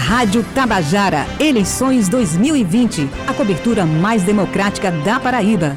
Rádio Tabajara, eleições 2020. A cobertura mais democrática da Paraíba.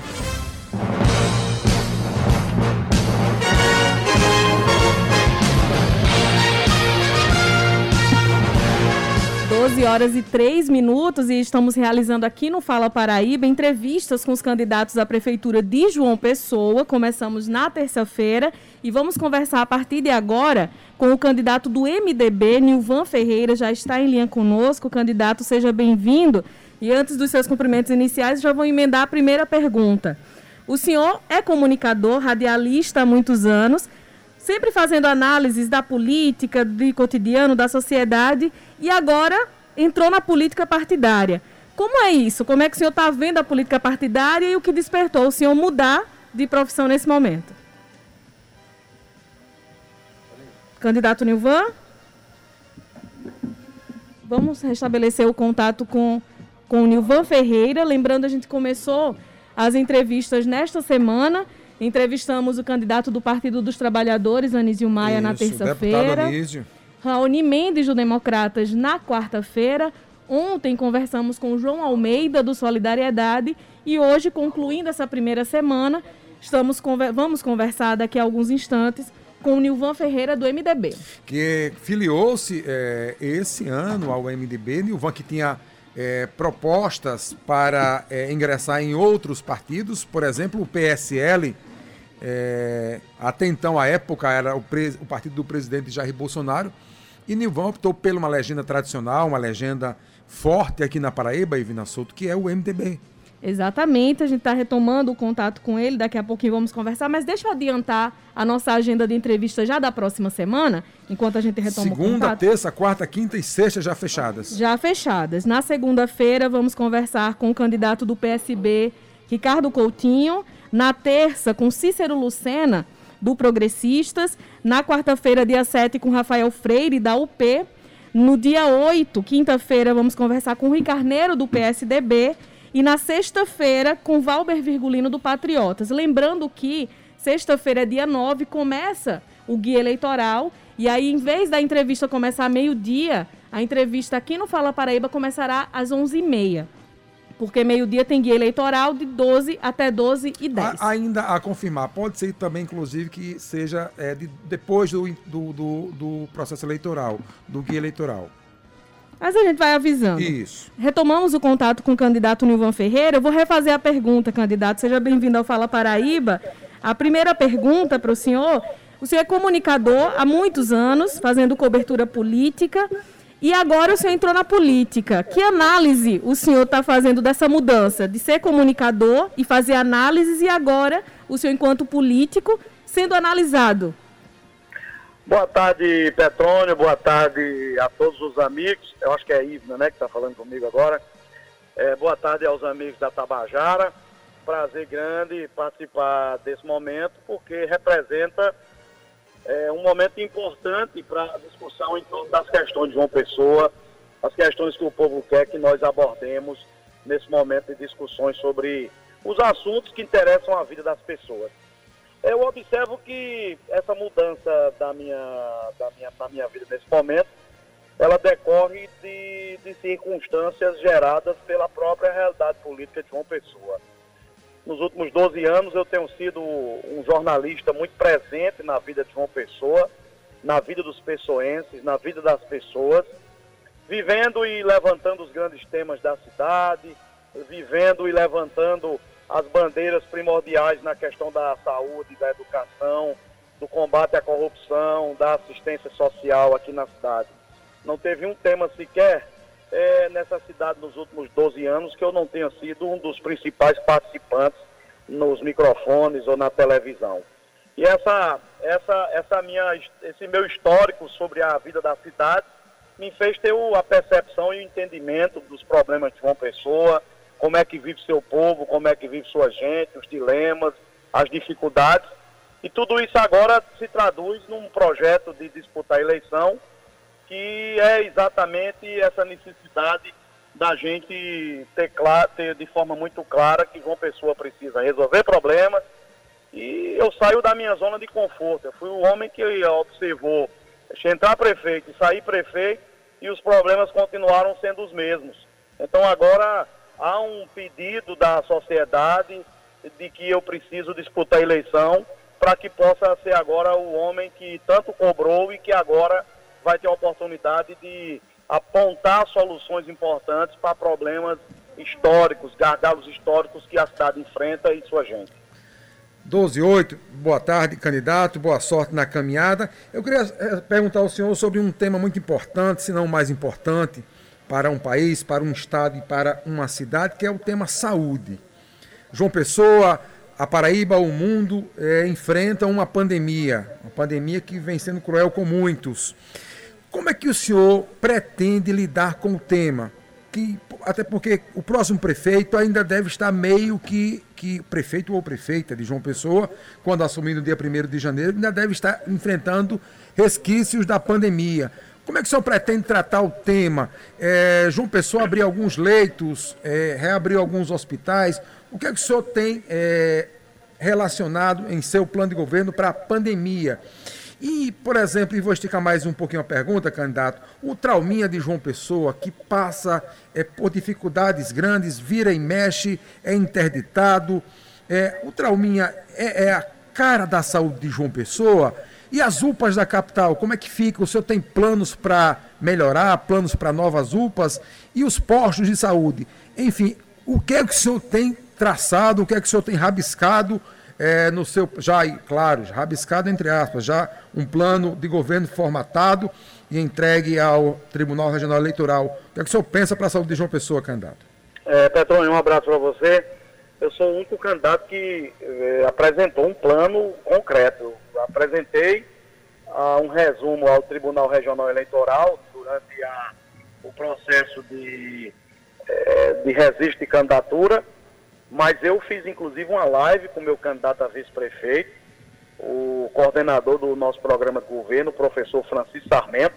12 horas e 3 minutos e estamos realizando aqui no Fala Paraíba entrevistas com os candidatos à Prefeitura de João Pessoa. Começamos na terça-feira e vamos conversar a partir de agora com o candidato do MDB, Nilvan Ferreira, já está em linha conosco. Candidato, seja bem-vindo. E antes dos seus cumprimentos iniciais, já vou emendar a primeira pergunta. O senhor é comunicador, radialista há muitos anos, sempre fazendo análises da política, do cotidiano, da sociedade, e agora entrou na política partidária. Como é isso? Como é que o senhor está vendo a política partidária e o que despertou o senhor mudar de profissão nesse momento? Candidato Nilvan? Vamos restabelecer o contato com, com o Nilvan Ferreira. Lembrando, a gente começou as entrevistas nesta semana. Entrevistamos o candidato do Partido dos Trabalhadores, Anísio Maia, Isso, na terça-feira. Raoni Mendes, do Democratas, na quarta-feira. Ontem conversamos com João Almeida, do Solidariedade, e hoje, concluindo essa primeira semana, estamos vamos conversar daqui a alguns instantes com o Nilvan Ferreira, do MDB. Que filiou-se é, esse ano ao MDB, Nilvan que tinha é, propostas para é, ingressar em outros partidos, por exemplo, o PSL, até então, a época, era o, o partido do presidente Jair Bolsonaro, e Nilvan optou por uma legenda tradicional, uma legenda forte aqui na Paraíba, Ivina Souto, que é o MDB. Exatamente, a gente está retomando o contato com ele, daqui a pouquinho vamos conversar, mas deixa eu adiantar a nossa agenda de entrevista já da próxima semana, enquanto a gente retoma segunda, o contato. Segunda, terça, quarta, quinta e sexta já fechadas. Já fechadas. Na segunda-feira vamos conversar com o candidato do PSB, Ricardo Coutinho. Na terça, com Cícero Lucena, do Progressistas. Na quarta-feira, dia 7, com Rafael Freire, da UP. No dia 8, quinta-feira, vamos conversar com Rui Carneiro, do PSDB. E na sexta-feira, com Valber Virgulino, do Patriotas. Lembrando que sexta-feira, dia 9, começa o guia eleitoral. E aí, em vez da entrevista começar meio-dia, a entrevista aqui no Fala Paraíba começará às 11h30 porque meio-dia tem guia eleitoral de 12 até 12 e 10. A, ainda a confirmar, pode ser também, inclusive, que seja é, de, depois do, do, do, do, processo eleitoral, do guia eleitoral. Mas a gente vai avisando. Isso. Retomamos o contato com o candidato Nilvan Ferreira. Eu vou refazer a pergunta, candidato. Seja bem-vindo ao Fala Paraíba. A primeira pergunta para o senhor: o senhor é comunicador há muitos anos, fazendo cobertura política. E agora o senhor entrou na política. Que análise o senhor está fazendo dessa mudança de ser comunicador e fazer análises e agora o senhor, enquanto político, sendo analisado? Boa tarde, Petrônio. Boa tarde a todos os amigos. Eu acho que é a Ivna, né, que está falando comigo agora. É, boa tarde aos amigos da Tabajara. Prazer grande participar desse momento, porque representa é um momento importante para a discussão em torno das questões de João Pessoa, as questões que o povo quer que nós abordemos nesse momento de discussões sobre os assuntos que interessam a vida das pessoas. Eu observo que essa mudança da minha, da minha, da minha vida nesse momento, ela decorre de, de circunstâncias geradas pela própria realidade política de João Pessoa. Nos últimos 12 anos eu tenho sido um jornalista muito presente na vida de João Pessoa, na vida dos pessoenses, na vida das pessoas, vivendo e levantando os grandes temas da cidade, vivendo e levantando as bandeiras primordiais na questão da saúde, da educação, do combate à corrupção, da assistência social aqui na cidade. Não teve um tema sequer é, nessa cidade nos últimos 12 anos que eu não tenha sido um dos principais participantes nos microfones ou na televisão. E essa, essa, essa minha, esse meu histórico sobre a vida da cidade me fez ter a percepção e o entendimento dos problemas de uma pessoa, como é que vive seu povo, como é que vive sua gente, os dilemas, as dificuldades. E tudo isso agora se traduz num projeto de disputar a eleição que é exatamente essa necessidade da gente ter, ter de forma muito clara que João Pessoa precisa resolver problemas e eu saio da minha zona de conforto. Eu fui o homem que observou entrar prefeito e sair prefeito e os problemas continuaram sendo os mesmos. Então agora há um pedido da sociedade de que eu preciso disputar a eleição para que possa ser agora o homem que tanto cobrou e que agora vai ter a oportunidade de apontar soluções importantes para problemas históricos, gargalos históricos que a cidade enfrenta e sua gente. 12 8, boa tarde, candidato, boa sorte na caminhada. Eu queria eh, perguntar ao senhor sobre um tema muito importante, se não mais importante, para um país, para um estado e para uma cidade, que é o tema saúde. João Pessoa, a Paraíba, o mundo é, enfrenta uma pandemia, uma pandemia que vem sendo cruel com muitos. Como é que o senhor pretende lidar com o tema? Que, até porque o próximo prefeito ainda deve estar meio que, que prefeito ou prefeita de João Pessoa, quando assumir no dia 1 de janeiro, ainda deve estar enfrentando resquícios da pandemia. Como é que o senhor pretende tratar o tema? É, João Pessoa abriu alguns leitos, é, reabriu alguns hospitais. O que é que o senhor tem é, relacionado em seu plano de governo para a pandemia? E, por exemplo, e vou esticar mais um pouquinho a pergunta, candidato, o trauminha de João Pessoa, que passa é, por dificuldades grandes, vira e mexe, é interditado, é, o trauminha é, é a cara da saúde de João Pessoa, e as UPAs da capital, como é que fica? O senhor tem planos para melhorar, planos para novas UPAs? E os postos de saúde? Enfim, o que é que o senhor tem traçado, o que é que o senhor tem rabiscado é, no seu, já, claro, rabiscado entre aspas, já um plano de governo formatado e entregue ao Tribunal Regional Eleitoral. O que, é que o senhor pensa para a saúde de João Pessoa, candidato? É, Petrônio, um abraço para você. Eu sou o único candidato que é, apresentou um plano concreto. Apresentei ah, um resumo ao Tribunal Regional Eleitoral durante a, o processo de, é, de registro de candidatura mas eu fiz inclusive uma live com o meu candidato a vice-prefeito, o coordenador do nosso programa de governo, o professor Francisco Sarmento,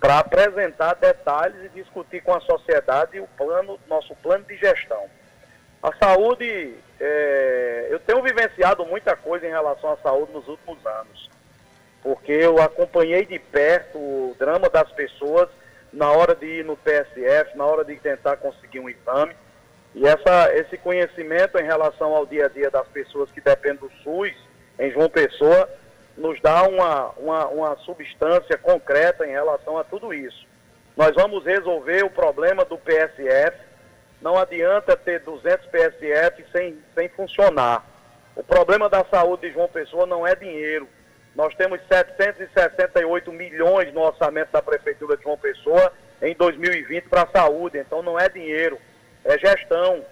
para apresentar detalhes e discutir com a sociedade o plano, nosso plano de gestão. A saúde, é, eu tenho vivenciado muita coisa em relação à saúde nos últimos anos, porque eu acompanhei de perto o drama das pessoas na hora de ir no PSF, na hora de tentar conseguir um exame. E essa, esse conhecimento em relação ao dia a dia das pessoas que dependem do SUS, em João Pessoa, nos dá uma, uma, uma substância concreta em relação a tudo isso. Nós vamos resolver o problema do PSF. Não adianta ter 200 PSF sem, sem funcionar. O problema da saúde de João Pessoa não é dinheiro. Nós temos 768 milhões no orçamento da Prefeitura de João Pessoa em 2020 para a saúde, então não é dinheiro é gestão.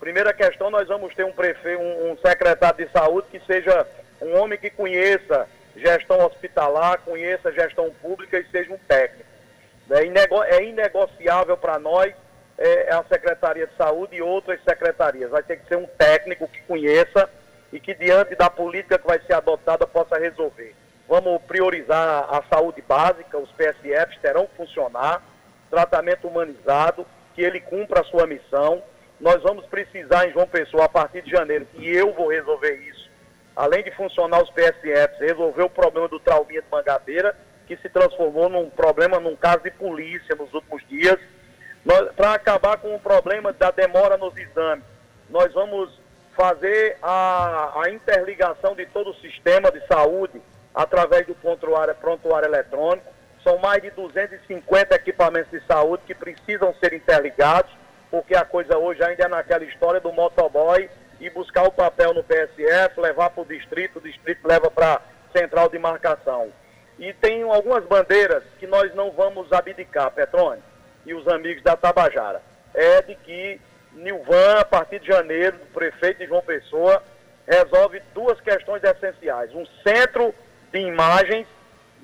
Primeira questão, nós vamos ter um prefeito, um, um secretário de saúde que seja um homem que conheça gestão hospitalar, conheça gestão pública e seja um técnico. É, inego, é inegociável para nós é, a Secretaria de Saúde e outras secretarias. Vai ter que ser um técnico que conheça e que, diante da política que vai ser adotada, possa resolver. Vamos priorizar a saúde básica, os PSFs terão que funcionar, tratamento humanizado, que ele cumpra a sua missão. Nós vamos precisar em João Pessoa, a partir de janeiro, e eu vou resolver isso, além de funcionar os PSFs, resolver o problema do trauminha de Mangabeira, que se transformou num problema, num caso de polícia nos últimos dias, para acabar com o problema da demora nos exames. Nós vamos fazer a, a interligação de todo o sistema de saúde através do prontuário, prontuário eletrônico são mais de 250 equipamentos de saúde que precisam ser interligados, porque a coisa hoje ainda é naquela história do motoboy e buscar o papel no PSF, levar para o distrito, o distrito leva para central de marcação. E tem algumas bandeiras que nós não vamos abdicar, Petrone e os amigos da Tabajara. É de que Nilvan, a partir de janeiro, o prefeito de João Pessoa, resolve duas questões essenciais. Um centro de imagens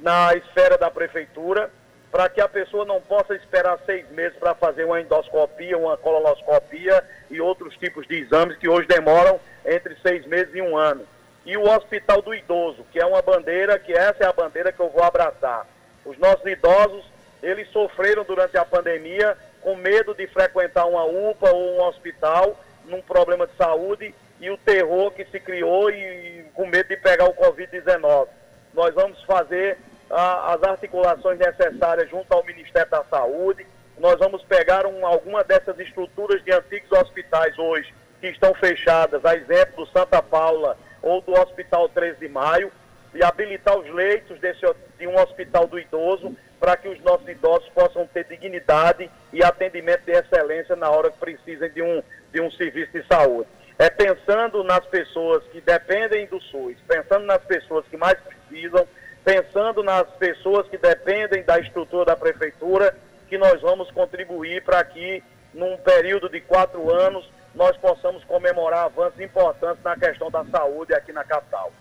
na esfera da prefeitura, para que a pessoa não possa esperar seis meses para fazer uma endoscopia, uma colonoscopia e outros tipos de exames que hoje demoram entre seis meses e um ano. E o Hospital do Idoso, que é uma bandeira, que essa é a bandeira que eu vou abraçar. Os nossos idosos, eles sofreram durante a pandemia com medo de frequentar uma UPA ou um hospital num problema de saúde e o terror que se criou e com medo de pegar o Covid-19. Nós vamos fazer a, as articulações necessárias junto ao Ministério da Saúde. Nós vamos pegar um, alguma dessas estruturas de antigos hospitais hoje que estão fechadas, a exemplo do Santa Paula ou do Hospital 13 de Maio, e habilitar os leitos desse, de um hospital do idoso para que os nossos idosos possam ter dignidade e atendimento de excelência na hora que precisem de um, de um serviço de saúde. É pensando nas pessoas que dependem do SUS, pensando nas pessoas que mais precisam, pensando nas pessoas que dependem da estrutura da prefeitura, que nós vamos contribuir para que, num período de quatro anos, nós possamos comemorar avanços importantes na questão da saúde aqui na capital.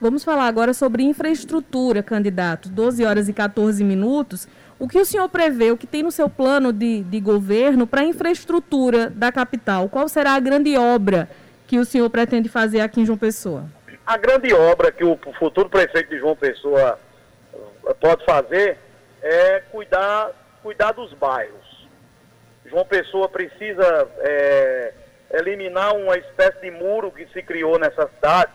Vamos falar agora sobre infraestrutura, candidato. 12 horas e 14 minutos. O que o senhor prevê, o que tem no seu plano de, de governo para a infraestrutura da capital? Qual será a grande obra que o senhor pretende fazer aqui em João Pessoa? A grande obra que o futuro prefeito de João Pessoa eh, pode fazer é cuidar, cuidar dos bairros. João Pessoa precisa é, eliminar uma espécie de muro que se criou nessa cidade,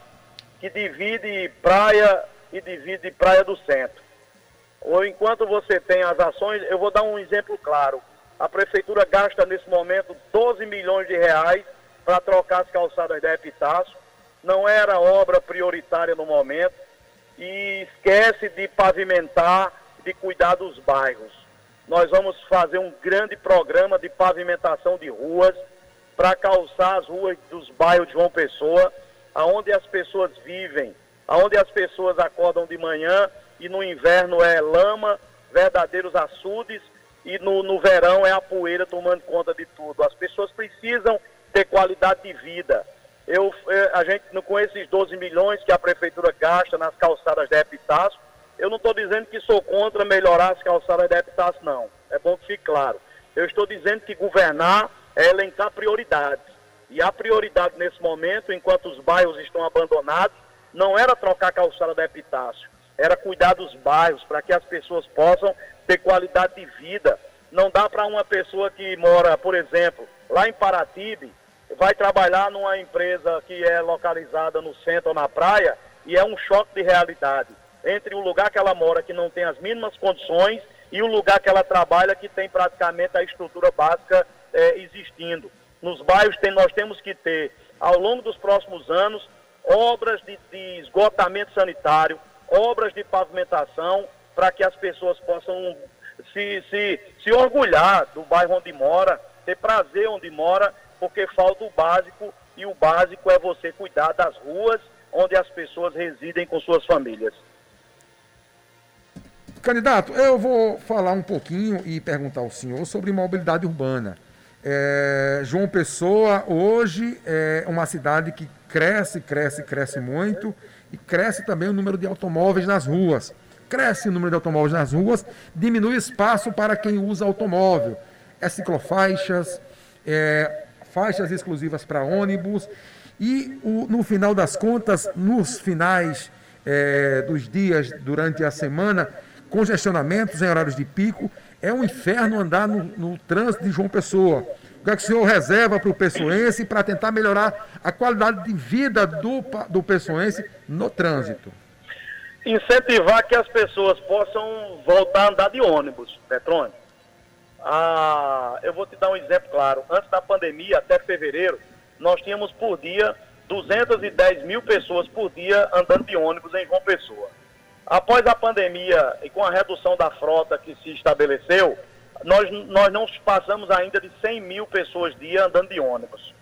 que divide praia e divide praia do centro. Ou enquanto você tem as ações, eu vou dar um exemplo claro. A prefeitura gasta nesse momento 12 milhões de reais para trocar as calçadas da Epitácio não era obra prioritária no momento e esquece de pavimentar, de cuidar dos bairros. Nós vamos fazer um grande programa de pavimentação de ruas para calçar as ruas dos bairros de João Pessoa, aonde as pessoas vivem, aonde as pessoas acordam de manhã e no inverno é lama, verdadeiros açudes e no, no verão é a poeira tomando conta de tudo. As pessoas precisam ter qualidade de vida. Eu, é, a gente, com esses 12 milhões que a prefeitura gasta nas calçadas da Epitácio, eu não estou dizendo que sou contra melhorar as calçadas da Epitácio, não. É bom que fique claro. Eu estou dizendo que governar é elencar prioridades. E a prioridade nesse momento, enquanto os bairros estão abandonados, não era trocar a calçada da Epitácio, era cuidar dos bairros para que as pessoas possam ter qualidade de vida. Não dá para uma pessoa que mora, por exemplo, lá em Paratibe, vai trabalhar numa empresa que é localizada no centro ou na praia e é um choque de realidade entre o lugar que ela mora, que não tem as mínimas condições, e o lugar que ela trabalha, que tem praticamente a estrutura básica é, existindo. Nos bairros tem, nós temos que ter, ao longo dos próximos anos, obras de, de esgotamento sanitário, obras de pavimentação, para que as pessoas possam se, se, se orgulhar do bairro onde mora, ter prazer onde mora porque falta o básico e o básico é você cuidar das ruas onde as pessoas residem com suas famílias. Candidato, eu vou falar um pouquinho e perguntar ao senhor sobre mobilidade urbana. É, João Pessoa hoje é uma cidade que cresce, cresce, cresce muito e cresce também o número de automóveis nas ruas. Cresce o número de automóveis nas ruas, diminui espaço para quem usa automóvel. É ciclofaixas, é, faixas exclusivas para ônibus. E o, no final das contas, nos finais é, dos dias durante a semana, congestionamentos em horários de pico, é um inferno andar no, no trânsito de João Pessoa. O que, é que o senhor reserva para o pessoense para tentar melhorar a qualidade de vida do, do pessoense no trânsito? Incentivar que as pessoas possam voltar a andar de ônibus, Petrônio. Ah, eu vou te dar um exemplo claro. Antes da pandemia, até fevereiro, nós tínhamos por dia 210 mil pessoas por dia andando de ônibus em João Pessoa. Após a pandemia e com a redução da frota que se estabeleceu, nós, nós não passamos ainda de 100 mil pessoas dia andando de ônibus.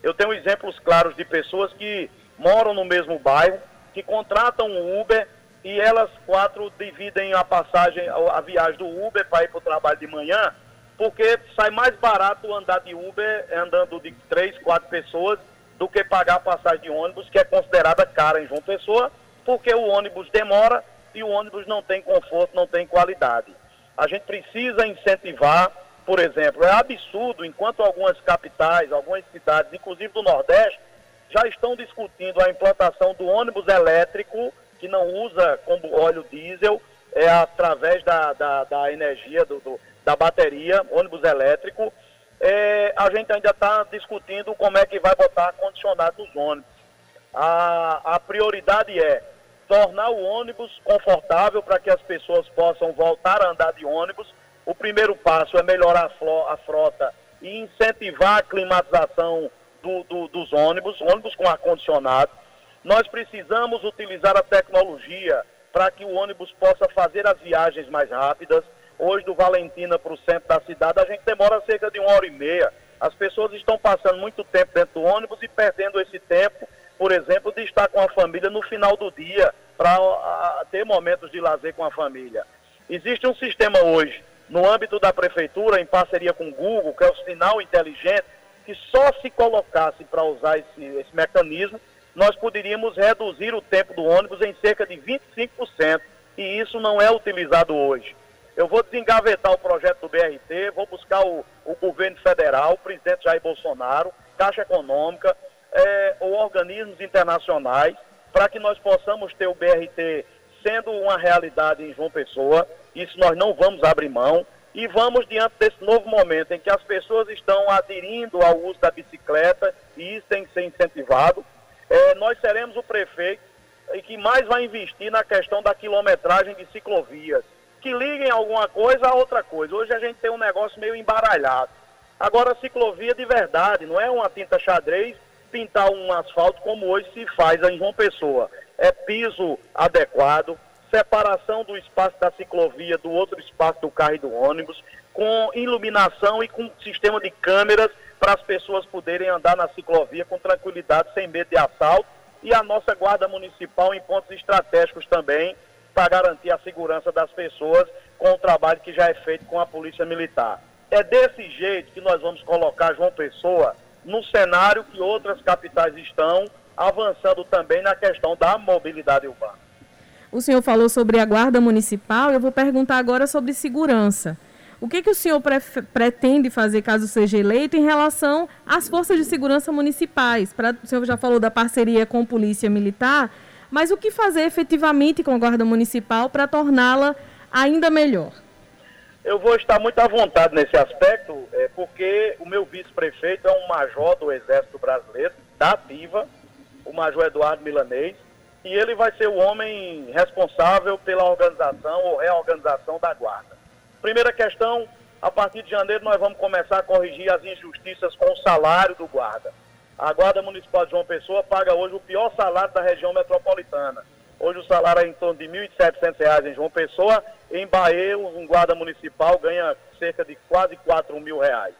Eu tenho exemplos claros de pessoas que moram no mesmo bairro, que contratam um Uber e elas quatro dividem a passagem, a viagem do Uber para ir para o trabalho de manhã porque sai mais barato andar de Uber andando de três, quatro pessoas do que pagar a passagem de ônibus, que é considerada cara em João Pessoa, porque o ônibus demora e o ônibus não tem conforto, não tem qualidade. A gente precisa incentivar, por exemplo, é absurdo, enquanto algumas capitais, algumas cidades, inclusive do Nordeste, já estão discutindo a implantação do ônibus elétrico, que não usa como óleo diesel, é através da, da, da energia do, do da bateria, ônibus elétrico, é, a gente ainda está discutindo como é que vai botar condicionado nos ônibus. A, a prioridade é tornar o ônibus confortável para que as pessoas possam voltar a andar de ônibus. O primeiro passo é melhorar a frota e incentivar a climatização do, do, dos ônibus, ônibus com ar-condicionado. Nós precisamos utilizar a tecnologia para que o ônibus possa fazer as viagens mais rápidas. Hoje, do Valentina para o centro da cidade, a gente demora cerca de uma hora e meia. As pessoas estão passando muito tempo dentro do ônibus e perdendo esse tempo, por exemplo, de estar com a família no final do dia, para ter momentos de lazer com a família. Existe um sistema hoje, no âmbito da prefeitura, em parceria com o Google, que é o sinal inteligente, que só se colocasse para usar esse, esse mecanismo, nós poderíamos reduzir o tempo do ônibus em cerca de 25%, e isso não é utilizado hoje. Eu vou desengavetar o projeto do BRT, vou buscar o, o governo federal, o presidente Jair Bolsonaro, Caixa Econômica, é, ou organismos internacionais, para que nós possamos ter o BRT sendo uma realidade em João Pessoa. Isso nós não vamos abrir mão. E vamos diante desse novo momento em que as pessoas estão aderindo ao uso da bicicleta, e isso tem que ser incentivado. É, nós seremos o prefeito que mais vai investir na questão da quilometragem de ciclovias liguem alguma coisa a outra coisa. Hoje a gente tem um negócio meio embaralhado. Agora, ciclovia de verdade, não é uma tinta xadrez pintar um asfalto como hoje se faz em João Pessoa. É piso adequado, separação do espaço da ciclovia do outro espaço do carro e do ônibus, com iluminação e com sistema de câmeras para as pessoas poderem andar na ciclovia com tranquilidade, sem medo de assalto. E a nossa guarda municipal em pontos estratégicos também, para garantir a segurança das pessoas com o trabalho que já é feito com a Polícia Militar. É desse jeito que nós vamos colocar João Pessoa no cenário que outras capitais estão, avançando também na questão da mobilidade urbana. O senhor falou sobre a Guarda Municipal, eu vou perguntar agora sobre segurança. O que, que o senhor pre pretende fazer, caso seja eleito, em relação às forças de segurança municipais? Pra, o senhor já falou da parceria com a Polícia Militar, mas o que fazer efetivamente com a Guarda Municipal para torná-la ainda melhor? Eu vou estar muito à vontade nesse aspecto, é, porque o meu vice-prefeito é um major do Exército Brasileiro, da ativa, o major Eduardo Milanês, e ele vai ser o homem responsável pela organização ou reorganização da Guarda. Primeira questão, a partir de janeiro nós vamos começar a corrigir as injustiças com o salário do guarda. A Guarda Municipal de João Pessoa paga hoje o pior salário da região metropolitana. Hoje o salário é em torno de R$ 1.700 em João Pessoa. Em Bahia, um guarda municipal ganha cerca de quase 4 mil reais.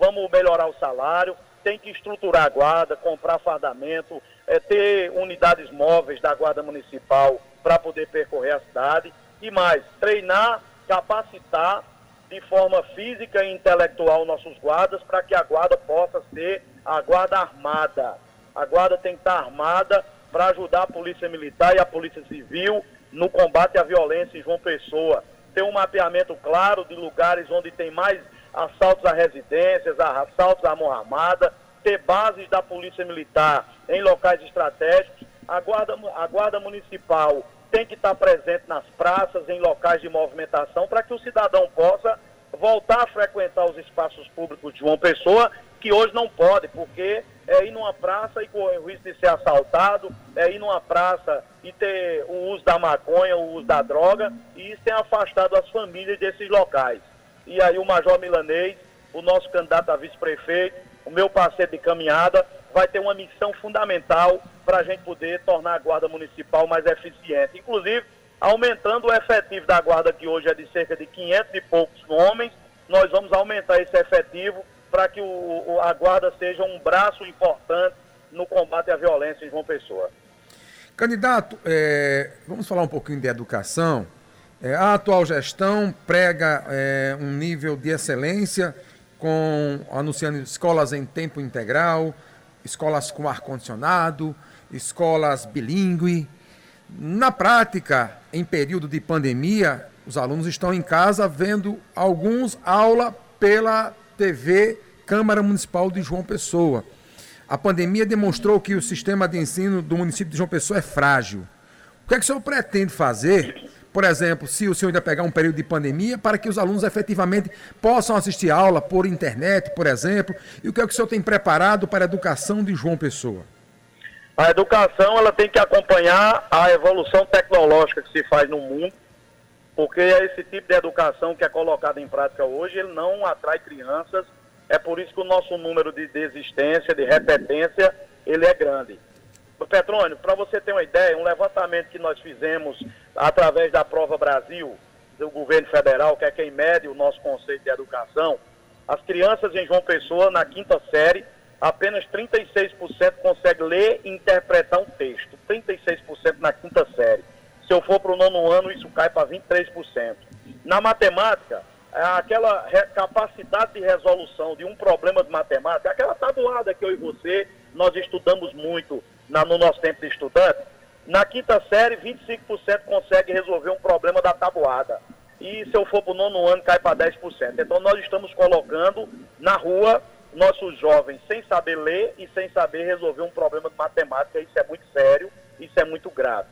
Vamos melhorar o salário, tem que estruturar a guarda, comprar fardamento, é, ter unidades móveis da guarda municipal para poder percorrer a cidade. E mais, treinar, capacitar de forma física e intelectual nossos guardas para que a guarda possa ser a guarda armada. A guarda tem que estar armada para ajudar a polícia militar e a polícia civil no combate à violência em João Pessoa. Ter um mapeamento claro de lugares onde tem mais assaltos a residências, assaltos à mão armada, ter bases da polícia militar em locais estratégicos. A guarda, a guarda municipal tem que estar presente nas praças, em locais de movimentação, para que o cidadão possa voltar a frequentar os espaços públicos de João Pessoa, que hoje não pode, porque é ir numa praça e correr o risco de ser assaltado, é ir numa praça e ter o uso da maconha, o uso da droga, e isso tem afastado as famílias desses locais. E aí o Major Milanês, o nosso candidato a vice-prefeito, o meu parceiro de caminhada, vai ter uma missão fundamental para a gente poder tornar a Guarda Municipal mais eficiente. Inclusive, aumentando o efetivo da Guarda, que hoje é de cerca de 500 e poucos homens, nós vamos aumentar esse efetivo para que o, a Guarda seja um braço importante no combate à violência em João Pessoa. Candidato, é, vamos falar um pouquinho de educação. É, a atual gestão prega é, um nível de excelência, com anunciando escolas em tempo integral, escolas com ar-condicionado, escolas bilíngue. Na prática, em período de pandemia, os alunos estão em casa vendo alguns aula pela TV Câmara Municipal de João Pessoa. A pandemia demonstrou que o sistema de ensino do município de João Pessoa é frágil. O que é que o senhor pretende fazer, por exemplo, se o senhor ainda pegar um período de pandemia, para que os alunos efetivamente possam assistir aula por internet, por exemplo? E o que é que o senhor tem preparado para a educação de João Pessoa? A educação ela tem que acompanhar a evolução tecnológica que se faz no mundo, porque esse tipo de educação que é colocado em prática hoje, ele não atrai crianças. É por isso que o nosso número de desistência, de repetência, ele é grande. Petrônio, para você ter uma ideia, um levantamento que nós fizemos através da Prova Brasil, do governo federal, que é quem mede o nosso conceito de educação, as crianças em João Pessoa, na quinta série, apenas 36% consegue ler e interpretar um texto. 36% na quinta série. Se eu for para o nono ano, isso cai para 23%. Na matemática, é aquela capacidade de resolução de um problema de matemática, aquela tabuada que eu e você, nós estudamos muito na, no nosso tempo de estudante, na quinta série, 25% consegue resolver um problema da tabuada. E se eu for para o nono ano, cai para 10%. Então nós estamos colocando na rua nossos jovens sem saber ler e sem saber resolver um problema de matemática. Isso é muito sério, isso é muito grave.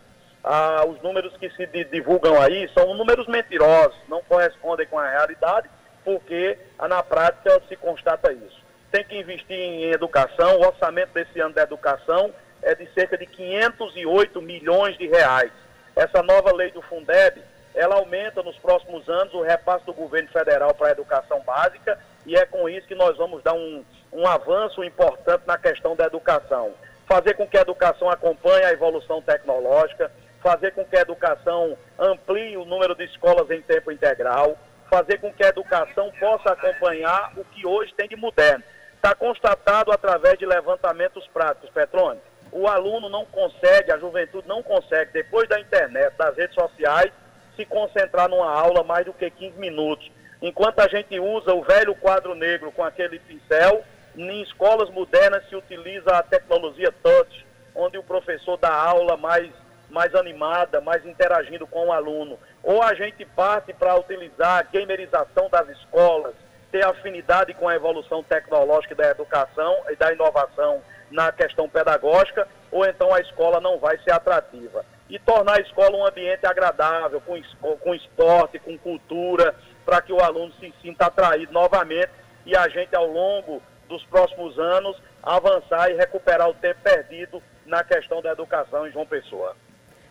Ah, os números que se divulgam aí são números mentirosos, não correspondem com a realidade, porque ah, na prática se constata isso. Tem que investir em educação, o orçamento desse ano da educação é de cerca de 508 milhões de reais. Essa nova lei do Fundeb, ela aumenta nos próximos anos o repasse do governo federal para a educação básica e é com isso que nós vamos dar um, um avanço importante na questão da educação. Fazer com que a educação acompanhe a evolução tecnológica, fazer com que a educação amplie o número de escolas em tempo integral, fazer com que a educação possa acompanhar o que hoje tem de moderno. Está constatado através de levantamentos práticos, Petrônio, o aluno não consegue, a juventude não consegue, depois da internet, das redes sociais, se concentrar numa aula mais do que 15 minutos. Enquanto a gente usa o velho quadro negro com aquele pincel, em escolas modernas se utiliza a tecnologia touch, onde o professor dá aula mais, mais animada, mais interagindo com o aluno. Ou a gente parte para utilizar a gamerização das escolas, ter afinidade com a evolução tecnológica da educação e da inovação na questão pedagógica, ou então a escola não vai ser atrativa. E tornar a escola um ambiente agradável, com, com esporte, com cultura, para que o aluno se sinta atraído novamente e a gente, ao longo dos próximos anos, avançar e recuperar o tempo perdido na questão da educação em João Pessoa.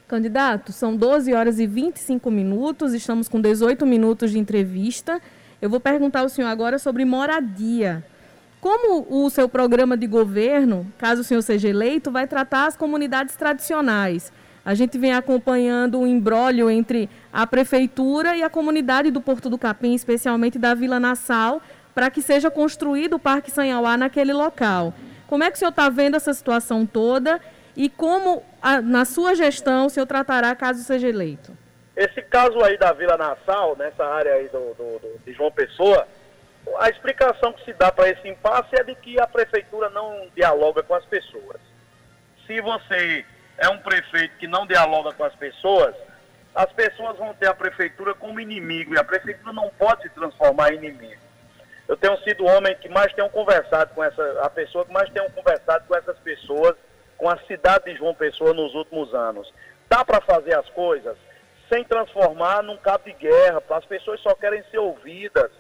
Candidato, são 12 horas e 25 minutos, estamos com 18 minutos de entrevista. Eu vou perguntar ao senhor agora sobre moradia. Como o seu programa de governo, caso o senhor seja eleito, vai tratar as comunidades tradicionais? A gente vem acompanhando o um embrólio entre a prefeitura e a comunidade do Porto do Capim, especialmente da Vila Nassau, para que seja construído o Parque Sanhauá naquele local. Como é que o senhor está vendo essa situação toda e como, a, na sua gestão, o senhor tratará caso seja eleito? Esse caso aí da Vila Nassau, nessa área aí do, do, do de João Pessoa, a explicação que se dá para esse impasse é de que a prefeitura não dialoga com as pessoas. Se você é um prefeito que não dialoga com as pessoas, as pessoas vão ter a prefeitura como inimigo e a prefeitura não pode se transformar em inimigo. Eu tenho sido o homem que mais tenho conversado com essa, a pessoa que mais tenho conversado com essas pessoas, com a cidade de João Pessoa nos últimos anos. Dá para fazer as coisas sem transformar num cabo de guerra, as pessoas só querem ser ouvidas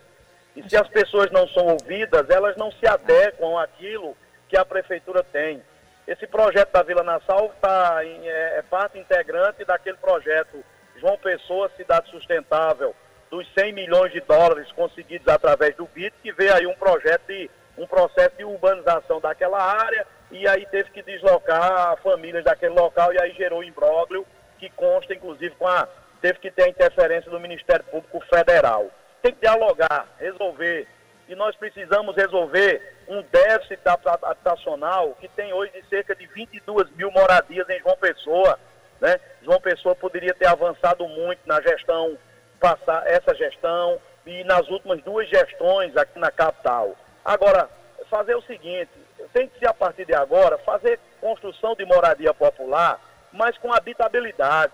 e se as pessoas não são ouvidas, elas não se adequam àquilo que a prefeitura tem. Esse projeto da Vila Nassau tá em, é, é parte integrante daquele projeto João Pessoa Cidade Sustentável, dos 100 milhões de dólares conseguidos através do BIT, que veio aí um projeto de um processo de urbanização daquela área e aí teve que deslocar famílias daquele local e aí gerou imbróglio que consta inclusive com a teve que ter a interferência do Ministério Público Federal tem que dialogar, resolver. E nós precisamos resolver um déficit habitacional que tem hoje de cerca de 22 mil moradias em João Pessoa. Né? João Pessoa poderia ter avançado muito na gestão, passar essa gestão e nas últimas duas gestões aqui na capital. Agora, fazer o seguinte, tem que ser a partir de agora, fazer construção de moradia popular, mas com habitabilidade.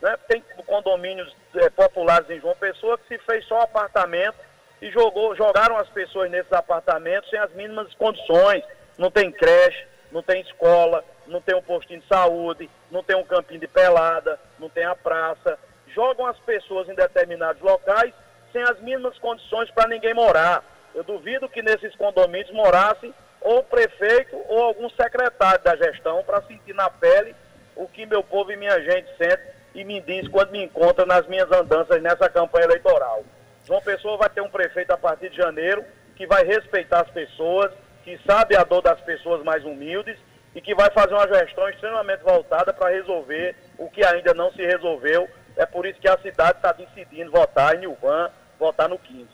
Né? Tem condomínios é, populares em João Pessoa que se fez só apartamento e jogou, jogaram as pessoas nesses apartamentos sem as mínimas condições. Não tem creche, não tem escola, não tem um postinho de saúde, não tem um campinho de pelada, não tem a praça. Jogam as pessoas em determinados locais sem as mínimas condições para ninguém morar. Eu duvido que nesses condomínios morassem ou o prefeito ou algum secretário da gestão para sentir na pele o que meu povo e minha gente sente e me diz quando me encontra nas minhas andanças nessa campanha eleitoral. João Pessoa vai ter um prefeito a partir de janeiro que vai respeitar as pessoas, que sabe a dor das pessoas mais humildes e que vai fazer uma gestão extremamente voltada para resolver o que ainda não se resolveu. É por isso que a cidade está decidindo votar em Nilvan, votar no 15.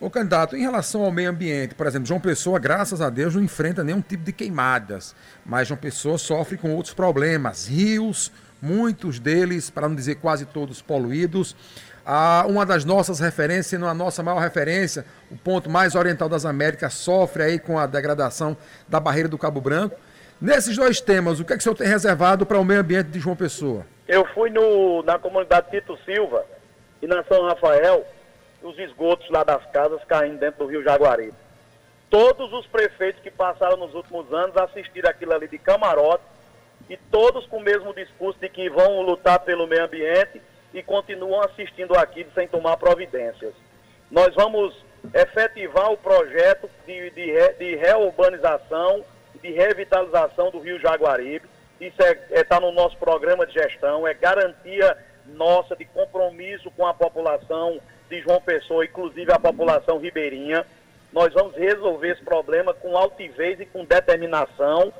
O candidato, em relação ao meio ambiente, por exemplo, João Pessoa, graças a Deus, não enfrenta nenhum tipo de queimadas, mas João Pessoa sofre com outros problemas, rios, muitos deles, para não dizer quase todos, poluídos. Ah, uma das nossas referências, sendo a nossa maior referência, o ponto mais oriental das Américas, sofre aí com a degradação da barreira do Cabo Branco. Nesses dois temas, o que, é que o senhor tem reservado para o meio ambiente de João Pessoa? Eu fui no, na comunidade Tito Silva e na São Rafael, os esgotos lá das casas caindo dentro do rio Jaguaribe. Todos os prefeitos que passaram nos últimos anos assistiram aquilo ali de camarote e todos com o mesmo discurso de que vão lutar pelo meio ambiente e continuam assistindo aquilo sem tomar providências. Nós vamos efetivar o projeto de, de, de reurbanização, de revitalização do rio Jaguaribe. Isso está é, é, tá no nosso programa de gestão, é garantia nossa de compromisso com a população de João Pessoa, inclusive a população ribeirinha. Nós vamos resolver esse problema com altivez e com determinação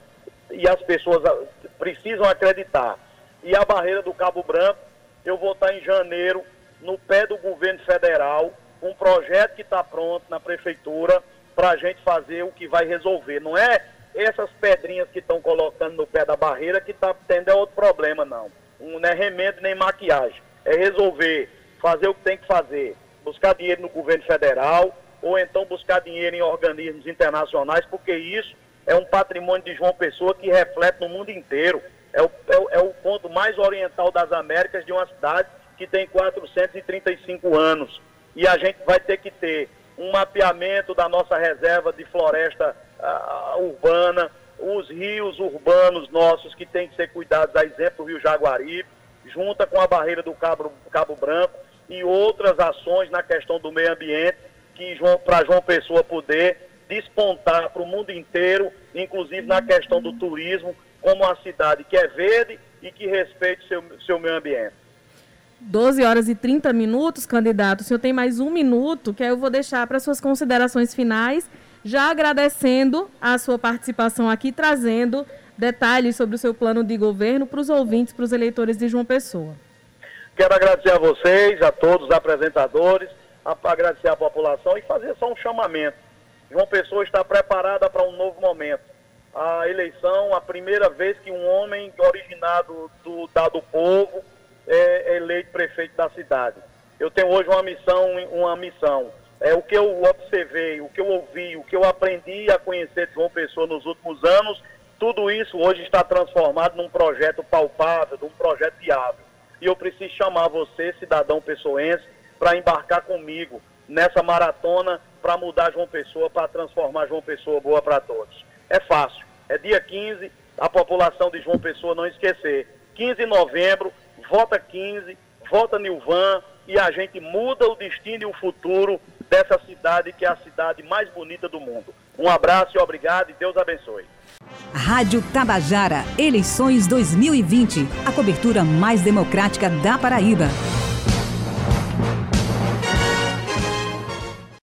e as pessoas ah, precisam acreditar. E a barreira do Cabo Branco, eu vou estar em janeiro no pé do governo federal, um projeto que está pronto na prefeitura para a gente fazer o que vai resolver. Não é essas pedrinhas que estão colocando no pé da barreira que está tendo é outro problema, não. não é remédio nem maquiagem. É resolver fazer o que tem que fazer, buscar dinheiro no governo federal ou então buscar dinheiro em organismos internacionais, porque isso é um patrimônio de João Pessoa que reflete no mundo inteiro. É o, é, é o ponto mais oriental das Américas de uma cidade que tem 435 anos. E a gente vai ter que ter um mapeamento da nossa reserva de floresta uh, urbana, os rios urbanos nossos que têm que ser cuidados, a exemplo, o Rio Jaguaribe, junta com a barreira do Cabo, Cabo Branco, e outras ações na questão do meio ambiente que para João Pessoa poder despontar para o mundo inteiro, inclusive na questão do turismo, como uma cidade que é verde e que respeite seu, seu meio ambiente. 12 horas e 30 minutos, candidato. O senhor tem mais um minuto, que eu vou deixar para suas considerações finais, já agradecendo a sua participação aqui, trazendo detalhes sobre o seu plano de governo para os ouvintes, para os eleitores de João Pessoa. Quero agradecer a vocês, a todos os apresentadores, a, agradecer à população e fazer só um chamamento. João Pessoa está preparada para um novo momento. A eleição, a primeira vez que um homem originado do dado povo é eleito prefeito da cidade. Eu tenho hoje uma missão, uma missão. É o que eu observei, o que eu ouvi, o que eu aprendi a conhecer de João Pessoa nos últimos anos, tudo isso hoje está transformado num projeto palpável, num projeto viável e eu preciso chamar você, cidadão pessoense, para embarcar comigo nessa maratona para mudar João Pessoa, para transformar João Pessoa boa para todos. É fácil. É dia 15, a população de João Pessoa não esquecer. 15 de novembro, vota 15, vota Nilvan e a gente muda o destino e o futuro dessa cidade que é a cidade mais bonita do mundo. Um abraço e obrigado e Deus abençoe. Rádio Tabajara, eleições 2020, a cobertura mais democrática da Paraíba.